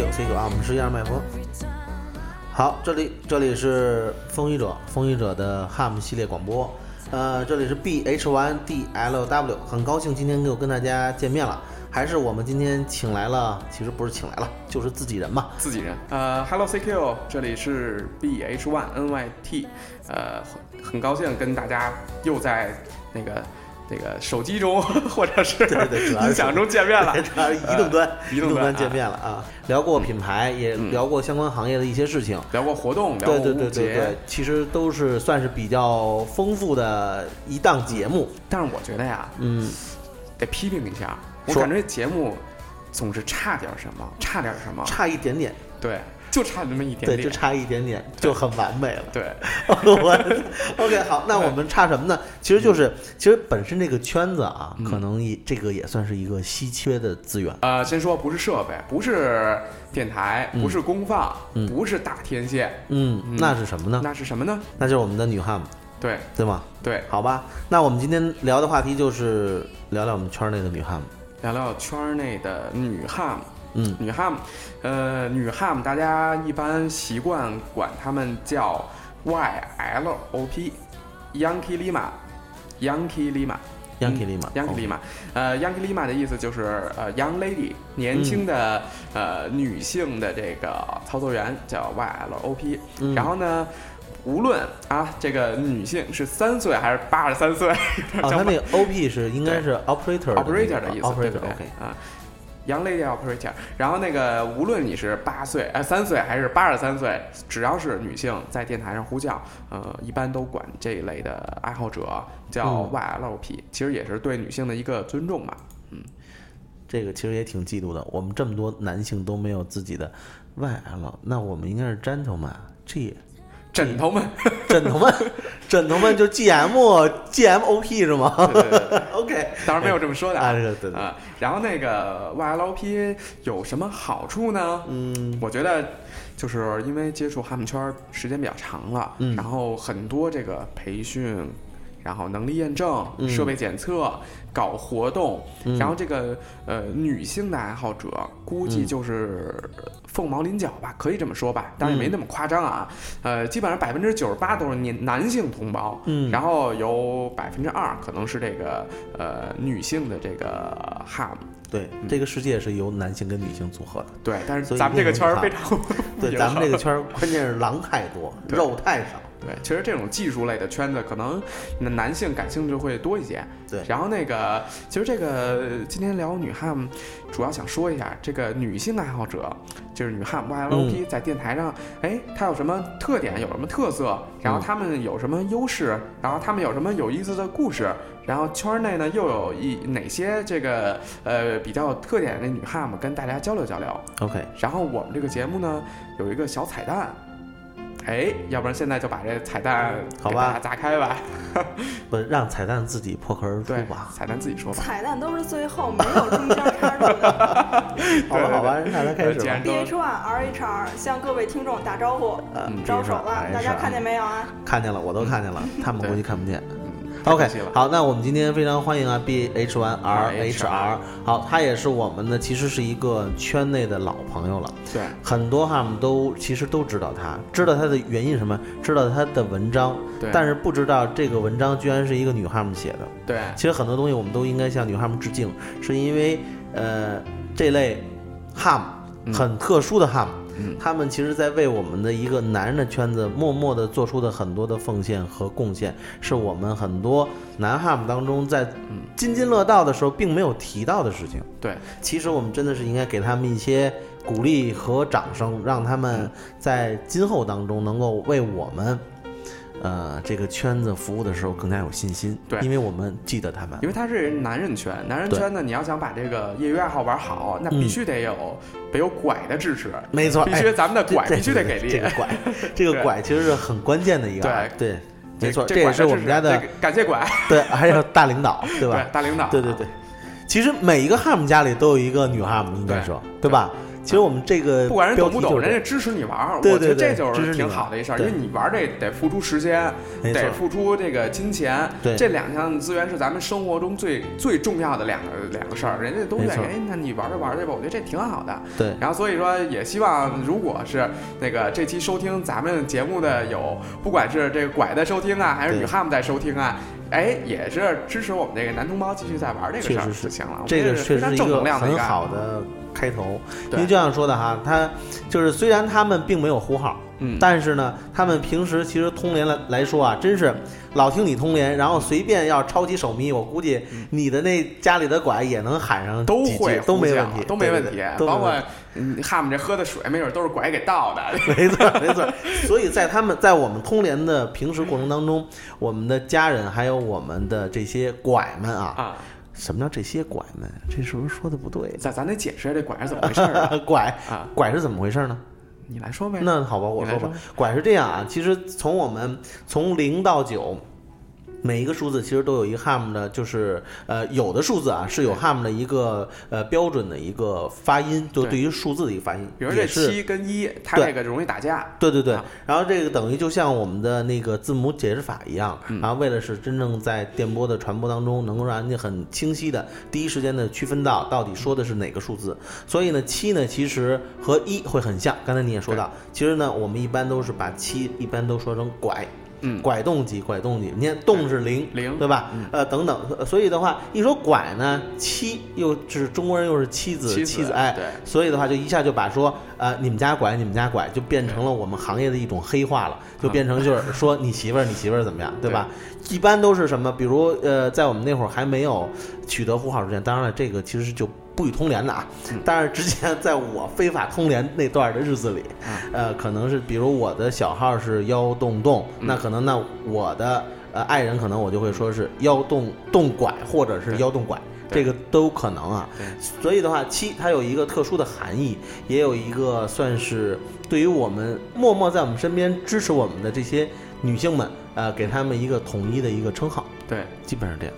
CQ CQ 啊，我们试一下麦克风。好，这里这里是风雨者风雨者的 HAM 系列广播，呃，这里是 BH1DLW，很高兴今天又跟大家见面了，还是我们今天请来了，其实不是请来了，就是自己人嘛，自己人。呃，Hello CQ，这里是 BH1NYT，呃，很高兴跟大家又在那个那个手机中或者是音响中见面了。主要是移动端、移动端端见面了啊，聊过品牌，也嗯聊过相关行业的一些事情。聊过活动，聊过对对对对对，其实都是算是比较丰富的一档节目。但是我觉得呀，嗯，得批评一下，我说感觉这节目总是差点什么，差点什么，差一点点，对，就差那么一点对，点，就差一点点，就很完美了。对，我 OK 好，那我们差什么呢？其实就是，其实本身这个圈子啊，嗯可能也这个也算是一个稀缺的资源。呃，先说不是设备，不是电台，不是功放，嗯不是大天线，嗯，嗯那是什么呢？那是什么呢？那就是我们的女汉子，对对吗？对，好吧，那我们今天聊的话题就是聊聊我们圈内的女汉子。聊聊圈内的女汉姆。嗯，女汉姆，呃，女汉姆，大家一般习惯管他们叫 YLOP，Yankee Lima，Yankee Lima。Yankee Lima，Yankee Lima，呃，Yankee Lima 的意思就是呃，young lady，年轻的、呃女性的这个操作员叫 YLOP。嗯然后呢，无论啊这个女性是三岁还是八十三岁，哦，他那个 OP 是应该是 operator operator 的意思对不对。啊。Young lady operator，然后那个无论你是八岁、哎三岁还是八十三岁，只要是女性在电台上呼叫，呃，一般都管这一类的爱好者叫嗯。YLP，、其实也是对女性的一个尊重嘛。这个其实也挺嫉妒的，我们这么多男性都没有自己的 YL，那我们应该是 gentleman，这也枕头们，枕头们，枕头们就 GM GMOP 是吗？对对对？OK，当然没有这么说的啊，然后那个 Y L O P 有什么好处呢？嗯。我觉得就是因为接触哈姆圈儿时间比较长了，嗯。然后很多这个培训，然后能力验证、嗯。设备检测、搞活动，嗯。然后这个呃女性的爱好者估计嗯。就是凤毛麟角吧，可以这么说吧，当然也没嗯。那么夸张啊。呃，基本上百分之九十八都是男男性同胞，嗯。然后有百分之二可能是这个呃女性的这个 ham。对，这个世界是由男性跟女性组合的，对，但是咱们这个圈儿非常 对，咱们这个圈儿关键是狼太多，肉太少，对，其实这种技术类的圈子，可能男男性感兴趣会多一些。对。然后那个，其实这个今天聊女汉，主要想说一下这个女性爱好者，就是女汉 YLP 在电台上，哎，她有什么特点，有什么特色，然后她们有什么优势，然后她们有什么有意思的故事，然后圈内呢又有一哪些这个呃比较有特点的女汉跟大家交流交流。OK，然后我们这个节目呢有一个小彩蛋，哎，要不然现在就把这彩蛋好吧砸开吧。不让彩蛋自己破壳而出吧，，彩蛋自己说吧。彩蛋都是最后，没有中间插入的。好吧好吧，那咱开始吧既然。B H One R H R 向各位听众打招呼，招手了，哎大家看见没有啊？看见了，我都看见了，他们估计看不见。OK。好，那我们今天非常欢迎啊，B H One R H R，好，他也是我们的，其实是一个圈内的老朋友了，对很多哈姆都其实都知道他，知道他的原因是什么，知道他的文章，对，但是不知道这个文章居然是一个女哈姆写的。对其实很多东西我们都应该向女哈姆致敬，是因为呃这类哈姆嗯很特殊的哈姆。嗯他们其实，在为我们的一个男人的圈子默默地做出的很多的奉献和贡献，是我们很多男汉姆当中在嗯津津乐道的时候并没有提到的事情。对其实我们真的是应该给他们一些鼓励和掌声，让他们嗯在今后当中能够为我们，呃，这个圈子服务的时候更加有信心。对因为我们记得他们因。为他是男人圈，男人圈呢，你要想把这个业余爱好玩好，那必须得有得有拐的支持，没错，必须哎咱们的拐必须得给力这。个拐，这个拐其实是很关键的一个对，对，没错，这也是我们家的感谢拐，对，还有大领导，对吧？大领导，对对对，其实每一个哈姆家里都有一个女哈姆，应该说，对吧？其实我们这个不管人懂不懂，人家支持你玩我觉得这就是挺好的一事儿，因为你玩儿这得付出时间，得付出这个金钱，对这两项资源是咱们生活中最最重要的两个两个事儿，人家都愿意，那你玩着玩着吧，我觉得这挺好的。对然后所以说也希望，如果是那个这期收听咱们节目的有，不管是这个拐在收听啊，还是女汉子在收听啊，哎，也是支持我们这个男同胞继续在玩这个事儿就行了。我这个确实是一个正能量的一很个好的开头，因对为就像说的哈，他就是虽然他们并没有呼号，嗯。但是呢，他们平时其实通联来来说啊，真是老听你通联，然后随便要抄起手咪，我估计你的那家里的拐也能喊上嗯都会都没问题，都没问题包括嗯哈姆这喝的水，没准都是拐给倒的。没错，没错。所以在他们在我们通联的平时过程当中，我们的家人还有我们的这些拐们啊，啊，什么叫这些拐们？这是不是说的不对？咱咱得解释下这拐是怎么回事儿啊？拐啊拐是怎么回事呢？你来说呗。那好吧，我说吧，拐是这样啊，其实从我们从零到九。每一个数字其实都有一个 ham 的，就是呃有的数字啊是有 ham 的一个呃标准的一个发音，就对对于数字的一个发音，比如这是七跟一，它对。这个容易打架。对对对。啊，然后这个等于就像我们的那个字母解释法一样，嗯。然后为了是真正在电波的传播当中，能够让人家很清晰的第一时间的区分到到底说的是哪个数字，所以呢，七呢其实和一会很像，刚才你也说到，其实呢，我们一般都是把七一般都说成拐。嗯拐动几，拐动几，你看动是零，零对吧？嗯呃，等等，呃所以的话，一说拐呢，妻又是中国人又是妻子，妻子妻哎，对所以的话，就一下就把说，呃，你们家拐，你们家拐，就变成了我们行业的一种黑话了，就变成就是 说你媳妇儿，你媳妇儿怎么样，对吧？一般都是什么？比如呃，在我们那会儿还没有取得呼号之前，当然了，这个其实就不予通联的啊。但是之前在我非法通联那段的日子里，呃，可能是比如我的小号是幺洞洞，那可能那我的呃爱人可能我就会说是幺洞洞拐，或者是对幺洞拐。这个都可能啊，对。所以的话，七它有一个特殊的含义，也有一个算是对于我们默默在我们身边支持我们的这些女性们，呃，给她们一个统一的一个称号，对。基本上这样。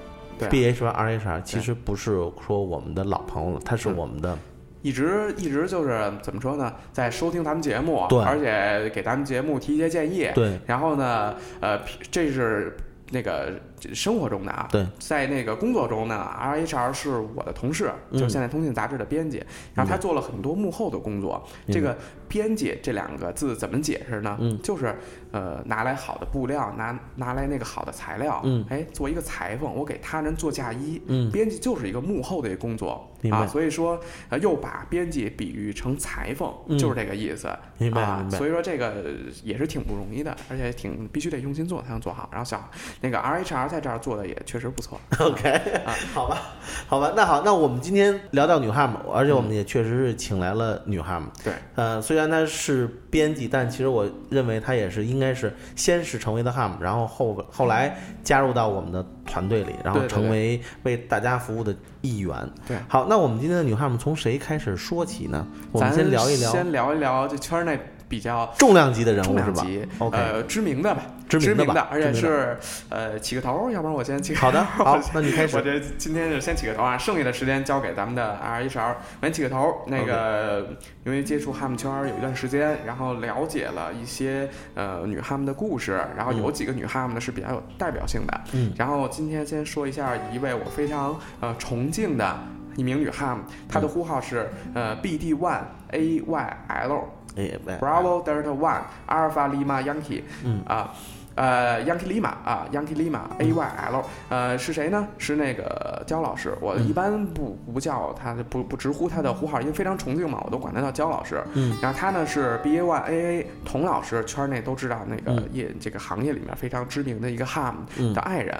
B H 和 R H R 其实不是说我们的老朋友了，他是嗯。我们的一直一直就是怎么说呢，在收听咱们节目，对。而且给咱们节目提一些建议。对。然后呢，呃，这是那个生活中的啊，对，在那个工作中呢，RHR 是我的同事，嗯。就是现在通信杂志的编辑，然后他做了很多幕后的工作。这个编辑这两个字怎么解释呢？嗯。就是呃，拿来好的布料，拿拿来那个好的材料，嗯。哎，做一个裁缝，我给他人做嫁衣，嗯。编辑就是一个幕后的一个工作啊，所以说呃，又把编辑比喻成裁缝，嗯。就是这个意思。明白啊明，白。所以说这个也是挺不容易的，而且挺必须得用心做才能做好。然后小那个 RHR 在这儿做的也确实不错。OK，啊好吧，好吧，那好，那我们今天聊到女汉姆，而且我们也确实是请来了女汉姆。对，呃，虽然她是编辑，但其实我认为她也是应该是先是成为的汉姆，然后后后来加入到我们的团队里，然后成为为大家服务的一员。对好，那我们今天的女汉姆从谁开始说起呢？我们先聊一聊先聊一聊这圈内比较重量级的人物是吧呃，知名的吧，知名的吧，而且是呃起个头，要不然我先起个头好的，好，那你开始我。这今天就先起个头啊，剩下的时间交给咱们的 RHR。我先起个头，那个因为接触哈姆圈儿有一段时间，然后了解了一些呃女哈姆的故事，然后有几个女哈姆呢是比较有代表性的。嗯，然后今天先说一下一位我非常呃崇敬的一名女汉姆，她的呼号是呃 BD One AYL。哎，Bravo Delta One Alpha Lima Yankee，嗯啊。呃，Yankee Lima 啊，Yankee Lima A Y L，呃，是谁呢？是那个焦老师。我嗯一般不不叫他，不不直呼他的呼号，因为非常崇敬嘛，我都管他叫焦老师。嗯，然后他呢是 B A Y A A 童老师，圈内都知道那个嗯业这个行业里面非常知名的一个 ham 嗯的爱人。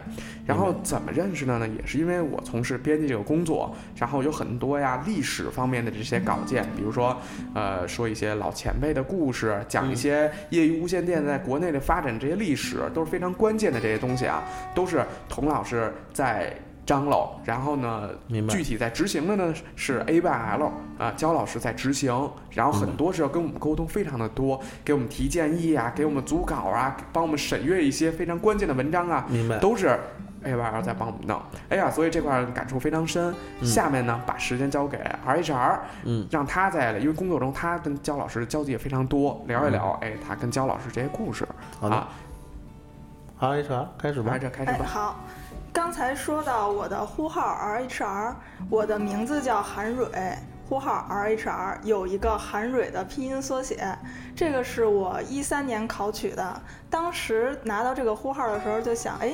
然后怎么认识的呢？也是因为我从事编辑这个工作，然后有很多呀历史方面的这些稿件，比如说呃说一些老前辈的故事，讲一些业余无线电在国内的发展这些历史，都是非常关键的这些东西啊，都是童老师在。张罗，然后呢，明白具体在执行的呢是 A Y L 啊，焦老师在执行，然后很多时候跟我们沟通非常的多，给我们提建议啊，给我们组稿啊，帮我们审阅一些非常关键的文章啊，明白。都是 A Y L 在帮我们弄。哎呀，所以这块儿感触非常深。下面呢，把时间交给 R H R，嗯，让他在因为工作中他跟焦老师交集也非常多，聊一聊，哎，他跟焦老师这些故事。好的，HR 开始吧来。这开始哎，吧。好。刚才说到我的呼号 RHR，我的名字叫韩蕊，呼号 RHR 有一个韩蕊的拼音缩写，这个是我一三年考取的。当时拿到这个呼号的时候就想，哎，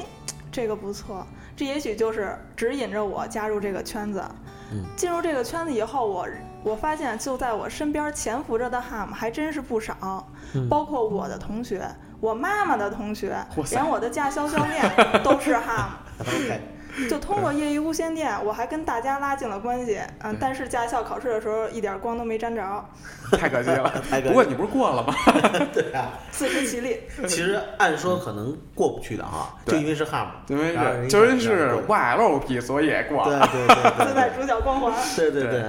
这个不错，这也许就是指引着我加入这个圈子。嗯进入这个圈子以后，我我发现就在我身边潜伏着的 ham 还真是不少，嗯包括我的同学。我妈妈的同学连我的驾校教练 都是 ham，OK，就通过业余无线电，我还跟大家拉近了关系。嗯，但是驾校考试的时候一点光都没沾着，太可惜了太不过你不是过了吗？对啊，自食其力。其实按说可能过不去的哈，就因为是 ham，因为是真一看是 YLP，所以也过对了。对 对自带对主角光环。对对对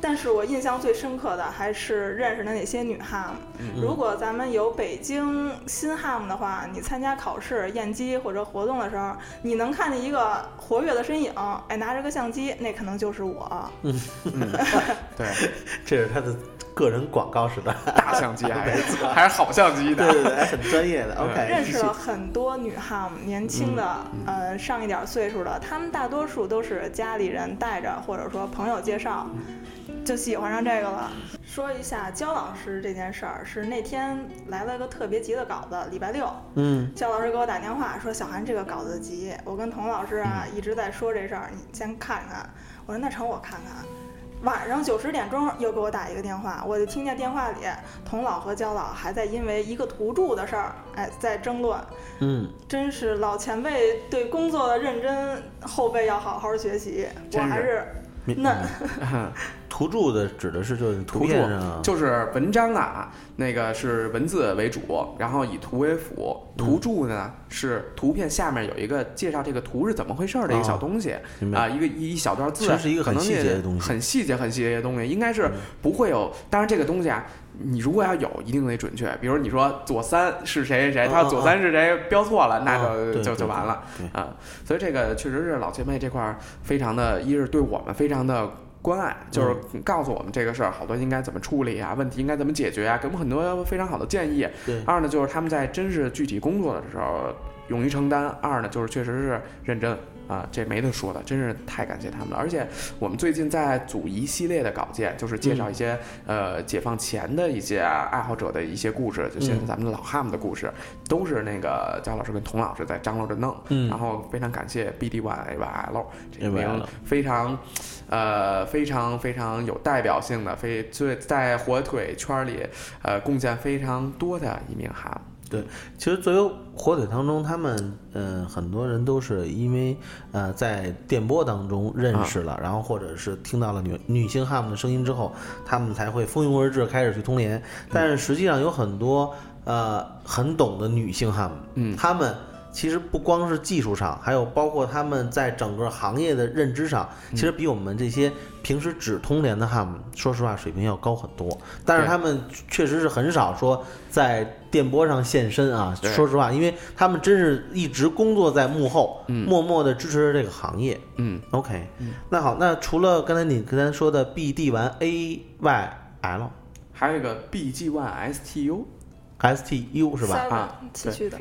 但是我印象最深刻的还是认识的那些女 ham。如嗯果咱们有北京新 ham 的话，你参加考试、验机或者活动的时候，你能看见一个活跃的身影，哎，拿着个相机，那可能就是我。嗯对，这是他的个人广告似的，大相机还是 还是好相机的。对对对，很专业的。OK，认识了很多女 ham，年轻的，呃，上一点岁数的，他们大多数都是家里人带着，或者说朋友介绍，就喜欢上这个了。说一下焦老师这件事儿，是那天来了个特别急的稿子，礼拜六，嗯焦老师给我打电话说：“小韩，这个稿子急，我跟童老师啊一直在说这事儿，你先看看。”我说：“那成，我看看。”晚上九十点钟又给我打一个电话，我就听见电话里童老和焦老还在因为一个图注的事儿，哎，在争论。嗯，真是老前辈对工作的认真，后辈要好好学习。我还是明嫩，图注的指的是就是图图片上，就是文章啊，那个是文字为主，然后以图为辅。图注呢是图片下面有一个介绍这个图是怎么回事儿的一个小东西啊，一个一一小段字，是一个很细节的东西很细节、很细节的东西，应该是不会有。当然这个东西啊。你如果要有，一定得准确。比如你说左三是谁谁谁，他要左三是谁标错了，那啊就就就完了对啊。所以这个确实是老前辈这块儿非常的，一是对我们非常的关爱，就是告诉我们这个事儿好多应该怎么处理啊，问题应该怎么解决啊，给我们很多非常好的建议。对，二呢，就是他们在真是具体工作的时候勇于承担；二呢，就是确实是认真啊，这没得说的，真是太感谢他们了。而且我们最近在组一系列的稿件，就是介绍一些、呃解放前的一些爱好者的一些故事，就现在咱们的老汉姆的故事，都是那个焦老师跟童老师在张罗着弄。嗯然后非常感谢 BD One A Y L 这名非常。呃，非常非常有代表性的，非最在火腿圈里，呃，贡献非常多的一名哈姆。其实作为火腿当中，他们呃很多人都是因为呃在电波当中认识了，然后或者是听到了女女性汉姆的声音之后，他们才会蜂拥而至开始去通联。但是实际上有很多呃很懂的女性汉姆，嗯他们。其实不光是技术上，还有包括他们在整个行业的认知上，其实比我们这些平时只通联的汉姆，说实话水平要高很多。但是他们确实是很少说在电波上现身啊。说实话，因为他们真是一直工作在幕后，嗯默默的支持着这个行业。嗯，OK，、那好，那除了刚才你刚才说的 BD 完 AYL 还有一个 BG One STU，STU 是吧啊崎岖的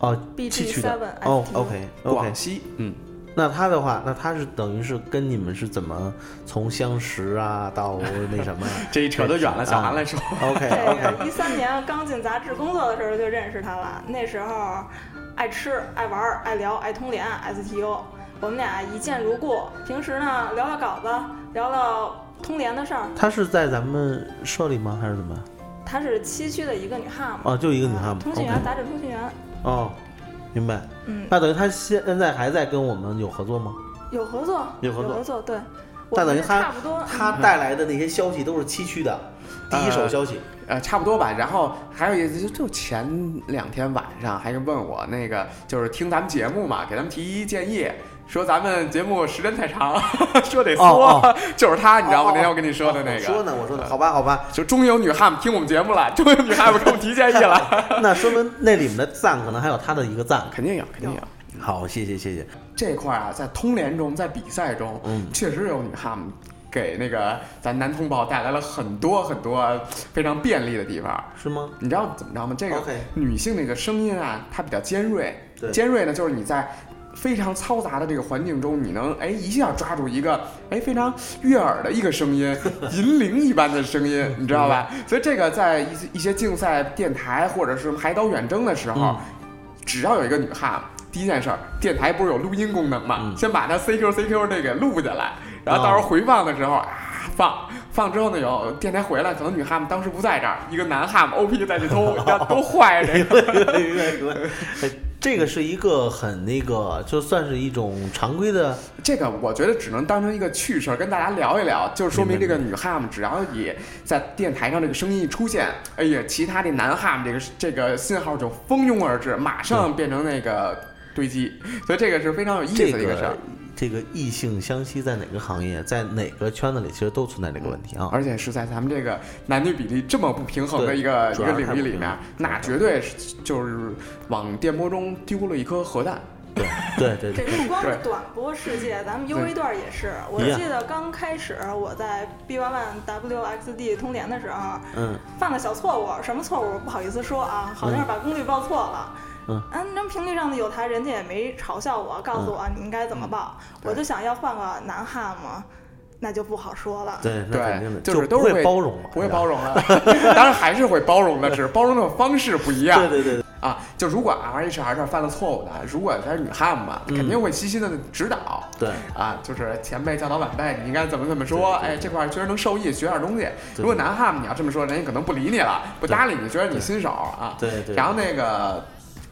哦，BG 气区的 Seven 哦，OK OK 广。西，嗯，那他的话，那他是等于是跟你们是怎么从相识啊到那什么 这一扯得远了，小韩来说，？OK 这 OK，个一三年刚进杂志工作的时候就认识他了，那时候爱吃、爱玩、爱聊、爱通联，STU，我们俩一见如故。平时呢聊聊稿子，聊聊通联的事儿。他是在咱们社里吗？还是怎么？她是七区的一个女汉姆，哦，就一个女汉姆。通讯员，杂志通讯员。哦，明白。嗯，那等于他现在还在跟我们有合作吗？有合作，有合作作，对。但等于他差不多，他嗯带来的那些消息都是崎岖的，第一手消息。呃，差不多吧。然后还有一就就前两天晚上还是问我那个，就是听咱们节目嘛，给他们提建议。说咱们节目时间太长，说得缩，哦 就是他，你知道吗？哦那天我跟你说的那个，我说呢，我说呢，好吧，好吧，就终于有女汉姆听我们节目了，终于有女汉姆给我们提建议了，那说明那里面的赞可能还有他的一个赞。肯定有，肯定有。好，谢谢谢谢。这块儿啊，在通联中，在比赛中，嗯确实有女汉姆给那个咱男同胞带来了很多很多非常便利的地方。是吗？你知道怎么着吗？这个女性那个声音啊，它比较尖锐。尖锐呢，就是你在非常嘈杂的这个环境中，你能哎一下抓住一个哎非常悦耳的一个声音，银铃一般的声音，你知道吧？所以这个在一些一些竞赛电台或者是海岛远征的时候，嗯只要有一个女汉姆。第一件事儿，电台不是有录音功能吗？嗯先把它 CQ CQ 这给录下来，然后到时候回放的时候啊放，放之后呢有电台回来，可能女汉姆当时不在这儿，一个男汉姆 OP 再去偷，你知道多坏啊这个。哎，这个是一个很那个，就算是一种常规的，这个我觉得只能当成一个趣事儿跟大家聊一聊，就是说明这个女汉姆只要你在电台上这个声音一出现，哎呀，其他的男汉姆这个这个信号就蜂拥而至，马上变成那个堆积，所以这个是非常有意思的一个事儿。个。这个异性相吸在哪个行业，在哪个圈子里，其实都存在这个问题啊。而且是在咱们这个男女比例这么不平衡的一个一个领域里面那绝对是就是往电波中丢了一颗核弹。对对对对，这不光是短波世界，咱们 UV 段也是。我记得刚开始我在 B 1 1 WXD 通联的时候，嗯，犯了小错误，什么错误不好意思说啊，好像是把功率报错了。嗯，那频率上的有台人家也没嘲笑我，告诉我你应该怎么报。我就想要换个男汉嘛，那就不好说了。对，那肯定的，对就是都是会包容了，不会包容了，当然还是会包容的，只是包容的方式不一样。对对对，啊，就如果 R H R 这儿犯了错误的，如果他是女汉姆嘛，嗯肯定会悉心的指导。对啊，就是前辈教导晚辈，你应该怎么怎么说？哎，这块儿确实能受益，学点东西。如果男汉姆你要这么说，人家可能不理你了，不搭理你，觉得你新手啊。对对。然后那个，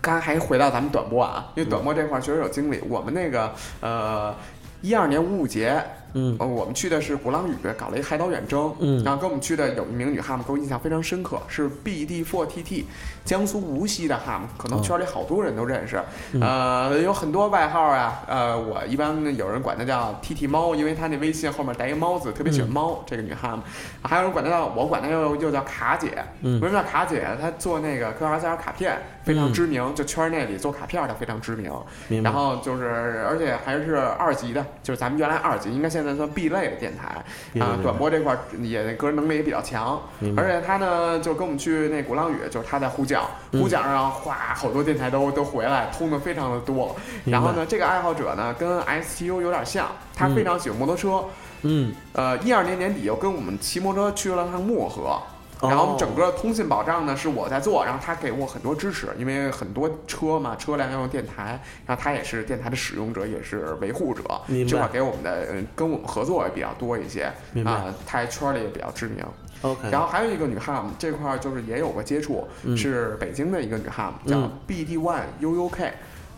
刚才还回到咱们短波啊，因为短嗯波这块儿确实有经历。我们那个呃，一二年五五节，嗯呃，我们去的是鼓浪屿，搞了一个海岛远征。嗯然后跟我们去的有一名女汉子，给我印象非常深刻，是 BD4TT，江苏无锡的哈姆，可能哦圈里好多人都认识。嗯呃，有很多外号啊，呃，我一般有人管她叫 TT 猫，因为她那微信后面带一个猫字，特别喜欢猫。这个女哈姆，还有人管她叫，我管她又又叫卡姐。嗯为什么叫卡姐？她做那个 QRCR 卡片非常嗯知名，就圈内里做卡片的非常知名。明然后就是，而且还是二级的，就是咱们原来二级，应该现在算 B 类的电台啊短波这块儿也个人能力也比较强，而且她呢，就跟我们去那鼓浪屿，就是她在呼叫，嗯呼叫上哗，好多电台都都回来，通的非常的多。然后呢，这个爱好者呢，跟 STU 有点像，他非常喜欢摩托车。嗯，呃，一二年年底又跟我们骑摩托车去了趟漠河。哦然后整个通信保障呢是我在做，然后他给我很多支持，因为很多车嘛，车辆要用电台，然后他也是电台的使用者，也是维护者，这块给我们的呃跟我们合作也比较多一些，啊，他在圈里也比较知名。OK，然后还有一个女汉姆，这块儿就是也有过接触，嗯。是北京的一个女汉姆，叫嗯。BD One UUK，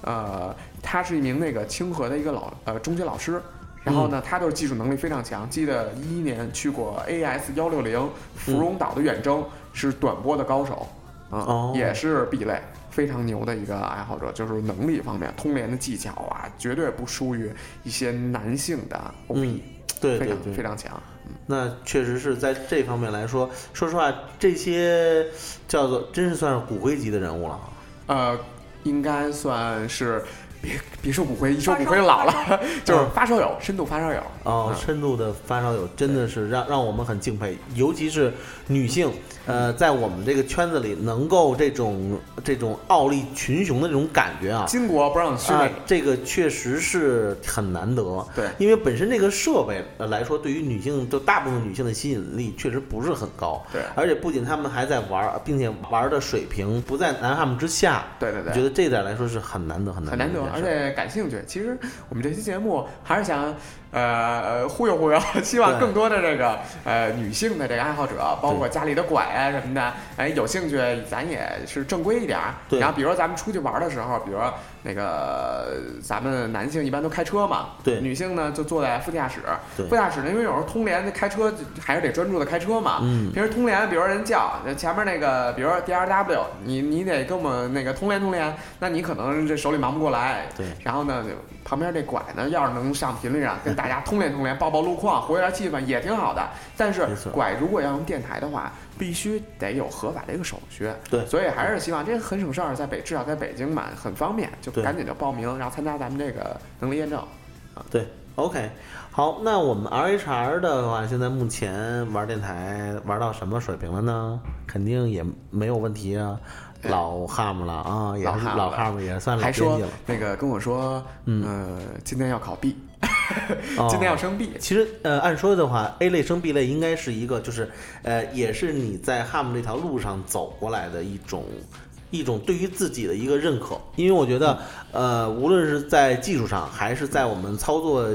呃，她是一名那个清河的一个老呃中学老师。然后嗯。呢，她就是技术能力非常强。记得一一年去过 AS 幺六零芙蓉岛的远征，是短波的高手，啊、哦。也是 B 类，非常牛的一个爱好者，就是能力方面，通联的技巧啊，绝对不输于一些男性的 OP，、嗯对。非常非常强。那确实是在这方面来说，说实话，这些叫做真是算是骨灰级的人物了啊。呃，应该算是别别说骨灰，一说骨灰老了，就是发烧友，深度发烧友。哦，嗯深度的发烧友真的是让让我们很敬佩，尤其是女性，呃，在我们这个圈子里能够这种这种傲立群雄的这种感觉啊，巾帼不让须啊眉。，这个确实是很难得。对因为本身这个设备呃来说，对于女性就大部分女性的吸引力确实不是很高。对而且不仅他们还在玩，并且玩的水平不在男汉姆之下。对对对，我觉得这一点来说是很难得，很难很难得，而。且感兴趣。其实我们这期节目还是想呃忽悠忽悠，希望更多的这个呃女性的这个爱好者，包括家里的拐啊什么的，哎，有兴趣咱也是正规一点儿。对然后比如说咱们出去玩的时候，比如说那个咱们男性一般都开车嘛，对女性呢就坐在副驾驶。副驾驶呢，因为有时候通联开车还是得专注的开车嘛。嗯平时通联，比如说人叫前面那个，比如说 DRW，你你得跟我们那个通联通联，那你可能这手里忙不过来。对然后呢，旁边这拐呢，要是能上频率上跟大家通联通联，报报路况，活跃下气氛也挺好的。但是拐如果要用电台的话，必须得有合法的一个手续。对所以还是希望这个很省事儿，在北至少在北京嘛，很方便，就赶紧就报名，然后参加咱们这个能力验证。啊对，OK，好，那我们 RHR 的话，现在目前玩电台玩到什么水平了呢？肯定也没有问题啊，老 ham 了啊，也是老 ham 了也算老还说编辑了。那个跟我说，嗯呃，今天要考 B，哦 今天要升 B。其实，呃，按说的话，A 类升 B 类应该是一个，就是，呃，也是你在 ham 这条路上走过来的一种，一种对于自己的一个认可。因为我觉得，呃，无论是在技术上，还是在我们操作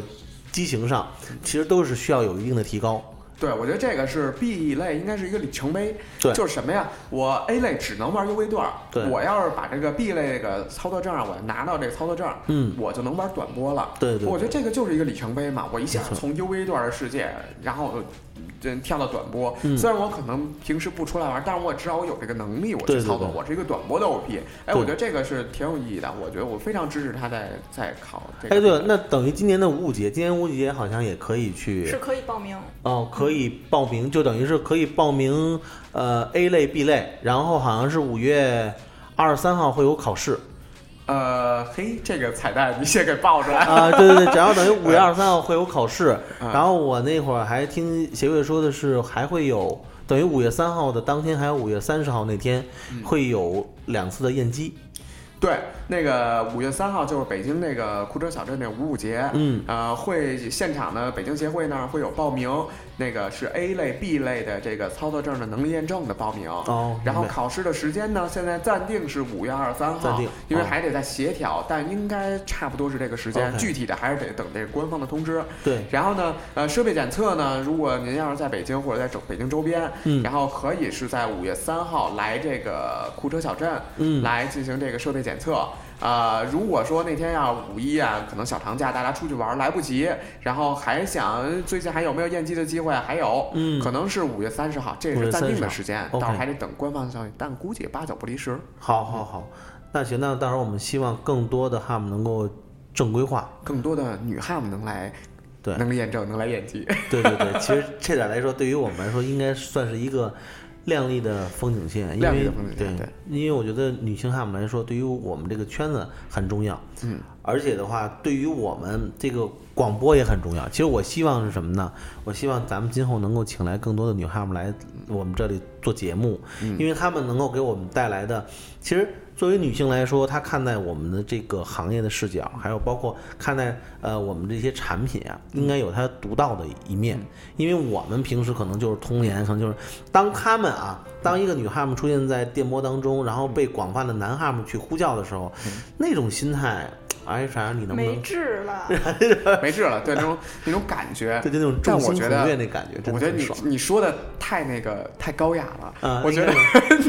机型上，其实都是需要有一定的提高。对，我觉得这个是 B 类，应该是一个里程碑。对就是什么呀？我 A 类只能玩 UV 段儿，对我要是把这个 B 类这个操作证儿，我拿到这个操作证我就能玩短波了。对对我觉得这个就是一个里程碑嘛。我一下从 UV 段的世界，然后这跳到短波。嗯虽然我可能平时不出来玩，但是我知道我有这个能力，我去操作，我是一个短波的 OP。哎，我觉得这个是挺有意义的。我觉得我非常支持他在在考这个。哎，对了，那等于今年的五五节，今年五五节好像也可以去是可以报名。哦，可以报名，就等于是可以报名呃 A 类、B 类，然后好像是五月二十三号会有考试呃，嘿，这个彩蛋你先给爆出来。啊、对对对，然后等于五月二十三号会有考试，嗯。然后我那会儿还听协会说的是还会有，等于五月三号的当天还有五月三十号那天嗯。会有两次的验机，对，那个五月三号就是北京那个库车小镇那五五节，嗯。呃，会现场的北京协会那儿会有报名，那个是 A 类、B 类的这个操作证的能力验证的报名。哦，然后考试的时间呢，现在暂定是五月二十三号暂定，哦因为还得再协调，但应该差不多是这个时间，具体的还是得等这个官方的通知。对，然后呢，呃，设备检测呢，如果您要是在北京或者在周北京周边，嗯然后可以是在五月三号来这个库车小镇，嗯来进行这个设备检测。呃，如果说那天要五一啊，可能小长假大家出去玩儿来不及，然后还想最近还有没有验机的机会？还有，嗯可能是五月三十号，这是暂定的时间到时候还得等官方的消息，但估计八九不离十。好好好，那行，那到时候我们希望更多的 ham 能够正规化，更多的女汉们能来，对能验证，能来验机。对对对，其实这点来说，对于我们来说，应该算是一个亮丽的风景线，因为对对，因为我觉得女性汉姆来说，对于我们这个圈子很重要，嗯，而且的话，对于我们这个广播也很重要。其实我希望是什么呢？我希望咱们今后能够请来更多的女汉姆来我们这里做节目，嗯因为她们能够给我们带来的，其实。作为女性来说，她看待我们的这个行业的视角，还有包括看待呃我们这些产品啊，应该有她独到的一面。因为我们平时可能就是童年，可能就是当他们啊，当一个女汉姆出现在电波当中，然后被广泛的男汉姆去呼叫的时候，那种心态，哎啥，你能不没治了，没治了，对那种那种感觉。对就那种但众星捧我觉得月那感觉，我觉得你你说的太那个太高雅了，啊！我觉得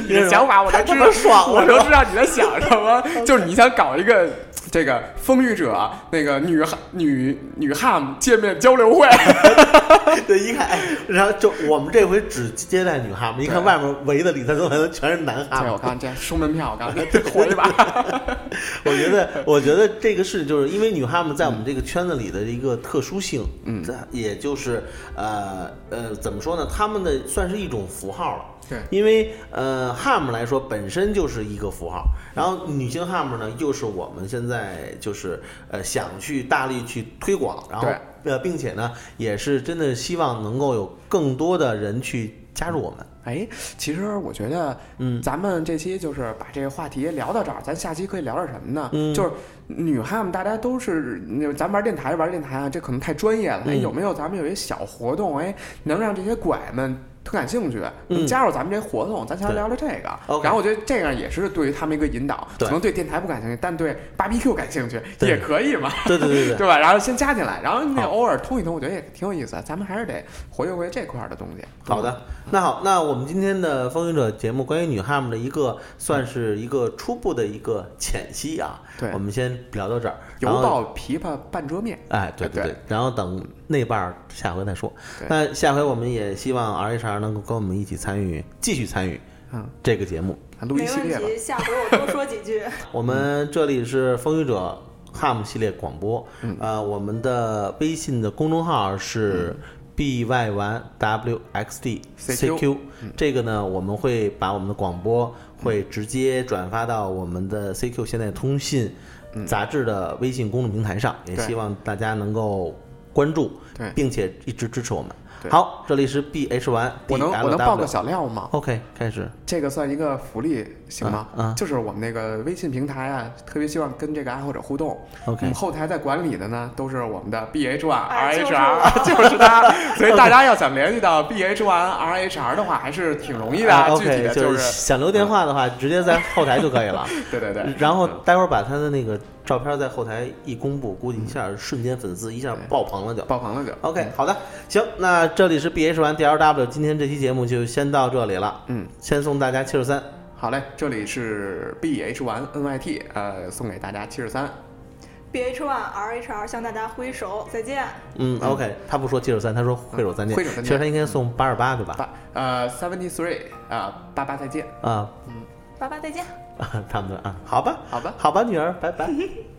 你的想法我都知道妈爽了我都知道你在想什么，就是你想搞一个这个风雨者那个女汉女女汉见面交流会，对，一看，哎，然后就我们这回只接待女哈姆，一看外面围的里头都全是男汉，对。我看这收门票，我刚才活一把，我觉得，我觉得这个是就是因为女汉们在我们这个圈子里的一个特殊性，嗯这也就是呃呃怎么说呢？他们的算是一种符号了。对因为呃，ham 来说本身就是一个符号，然后女性 ham 呢又是我们现在就是呃想去大力去推广，然后对呃并且呢也是真的希望能够有更多的人去加入我们。哎，其实我觉得，嗯咱们这期就是把这个话题聊到这儿，咱下期可以聊点什么呢？嗯就是女汉们，大家都是，那咱玩电台玩电台啊，这可能太专业了。哎，嗯有没有咱们有一些小活动，哎，能让这些拐们特感兴趣，嗯能加入咱们这活动？咱先聊聊这个。然后我觉得这样也是对于他们一个引导，可能对电台不感兴趣，但对 BBQ 感兴趣也可以嘛。对对对对。对吧？然后先加进来，然后那偶尔通一通，我觉得也挺有意思的。咱们还是得活跃活跃这块儿的东西。好的，那好，那我们今天的风云者节目关于女汉姆的一个算是一个初步的一个浅析啊，对我们先聊到这儿。油然后爆琵琶半遮面。哎，对对对对，然后等那半儿下回再说。那下回我们也希望 RHR 能够跟我们一起参与，继续参与嗯，这个节目。录一没系列吧。问题。下回我多说几句。我们这里是风雨者 HAM 系列广播，嗯呃，我们的微信的公众号是 B Y 完 W X D CQ 这个呢，我们会把我们的广播会直接转发到我们的 CQ 现代通信杂志的微信公众平台上，也希望大家能够关注，对并且一直支持我们。好，这里是 B H 完我能我能爆个。小料吗？OK，开始。这个算一个福利行吗？嗯嗯就是我们那个微信平台啊，特别希望跟这个爱好者互动。OK 我们后台在管理的呢，都是我们的 BH One 哎就是 RHR，就是他。所以大家要想联系到 BH One RHR 的话，还是挺容易的。啊具体 OK，的就是想留电话的话，直接在后台就可以了。对对对。然后嗯待会儿把他的那个照片在后台一公布，估计一下瞬间粉丝一下爆棚了就。爆棚了就 OK，好的，行，那这里是 BH 完 DLW，今天这期节目就先到这里了，嗯，先送大家七十三。好嘞，这里是 BH One NYT，呃，送给大家七十三。BH One RHR 向大家挥手再见。嗯，OK，他不说七十三，他说挥手再见。挥手再见其实他应该送八十八，对吧？八呃 seventy three 啊，八八再见。啊，嗯，八八再见。他们的啊，好吧，好吧。好吧，女儿，拜拜。